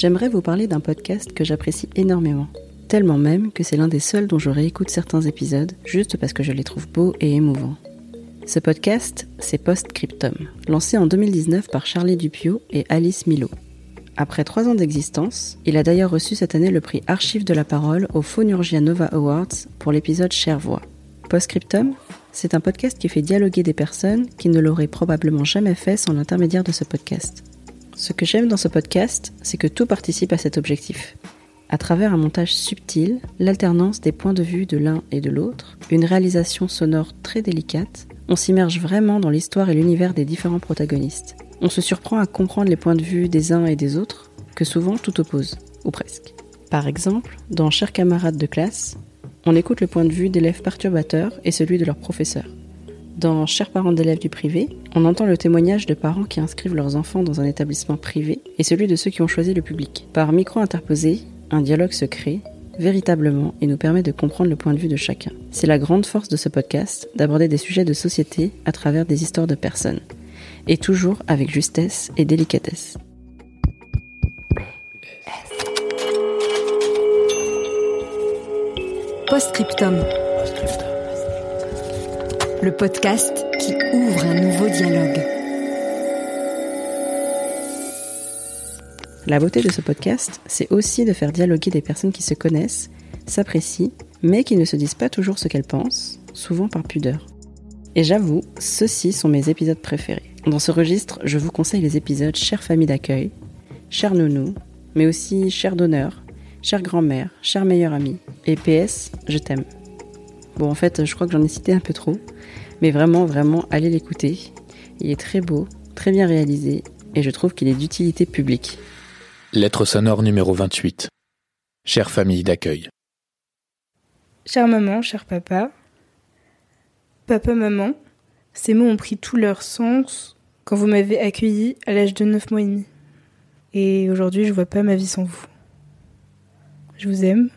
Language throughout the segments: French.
J'aimerais vous parler d'un podcast que j'apprécie énormément. Tellement même que c'est l'un des seuls dont je réécoute certains épisodes, juste parce que je les trouve beaux et émouvants. Ce podcast, c'est Postscriptum, lancé en 2019 par Charlie Dupio et Alice Milo. Après trois ans d'existence, il a d'ailleurs reçu cette année le prix Archive de la parole au Phonurgia Nova Awards pour l'épisode Cher Voix. Postscriptum, c'est un podcast qui fait dialoguer des personnes qui ne l'auraient probablement jamais fait sans l'intermédiaire de ce podcast. Ce que j'aime dans ce podcast, c'est que tout participe à cet objectif. À travers un montage subtil, l'alternance des points de vue de l'un et de l'autre, une réalisation sonore très délicate, on s'immerge vraiment dans l'histoire et l'univers des différents protagonistes. On se surprend à comprendre les points de vue des uns et des autres, que souvent tout oppose, ou presque. Par exemple, dans Chers camarades de classe, on écoute le point de vue d'élèves perturbateurs et celui de leurs professeurs. Dans Chers parents d'élèves du privé, on entend le témoignage de parents qui inscrivent leurs enfants dans un établissement privé et celui de ceux qui ont choisi le public. Par micro interposé, un dialogue se crée, véritablement, et nous permet de comprendre le point de vue de chacun. C'est la grande force de ce podcast, d'aborder des sujets de société à travers des histoires de personnes, et toujours avec justesse et délicatesse. Postscriptum. Le podcast qui ouvre un nouveau dialogue. La beauté de ce podcast, c'est aussi de faire dialoguer des personnes qui se connaissent, s'apprécient, mais qui ne se disent pas toujours ce qu'elles pensent, souvent par pudeur. Et j'avoue, ceux-ci sont mes épisodes préférés. Dans ce registre, je vous conseille les épisodes Chère famille d'accueil, Chère nounou, mais aussi Chère d'honneur, Chère grand-mère, Chère meilleure amie, et PS, je t'aime. Bon, en fait, je crois que j'en ai cité un peu trop, mais vraiment, vraiment, allez l'écouter. Il est très beau, très bien réalisé, et je trouve qu'il est d'utilité publique. Lettre sonore numéro 28. Chère famille d'accueil. Chère maman, cher papa, papa, maman, ces mots ont pris tout leur sens quand vous m'avez accueilli à l'âge de 9 mois et demi. Et aujourd'hui, je vois pas ma vie sans vous. Je vous aime.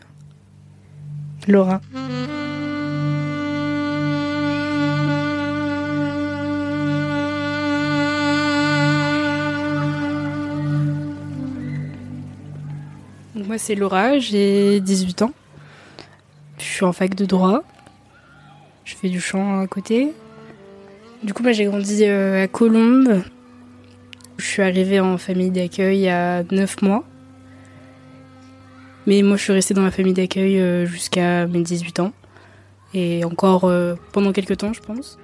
Laura. Moi c'est Laura, j'ai 18 ans. Je suis en fac de droit. Je fais du chant à côté. Du coup j'ai grandi euh, à Colombes. Je suis arrivée en famille d'accueil à 9 mois. Mais moi je suis restée dans ma famille d'accueil euh, jusqu'à mes 18 ans. Et encore euh, pendant quelques temps je pense.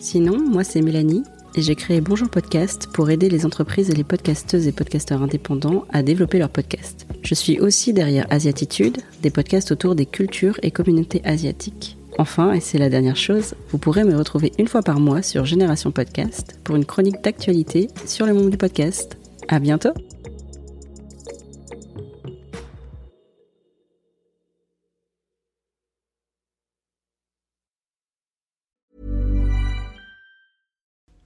Sinon, moi c'est Mélanie et j'ai créé Bonjour Podcast pour aider les entreprises et les podcasteuses et podcasteurs indépendants à développer leurs podcasts. Je suis aussi derrière Asiatitude, des podcasts autour des cultures et communautés asiatiques. Enfin, et c'est la dernière chose, vous pourrez me retrouver une fois par mois sur Génération Podcast pour une chronique d'actualité sur le monde du podcast. À bientôt!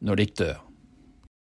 når de ikke dør.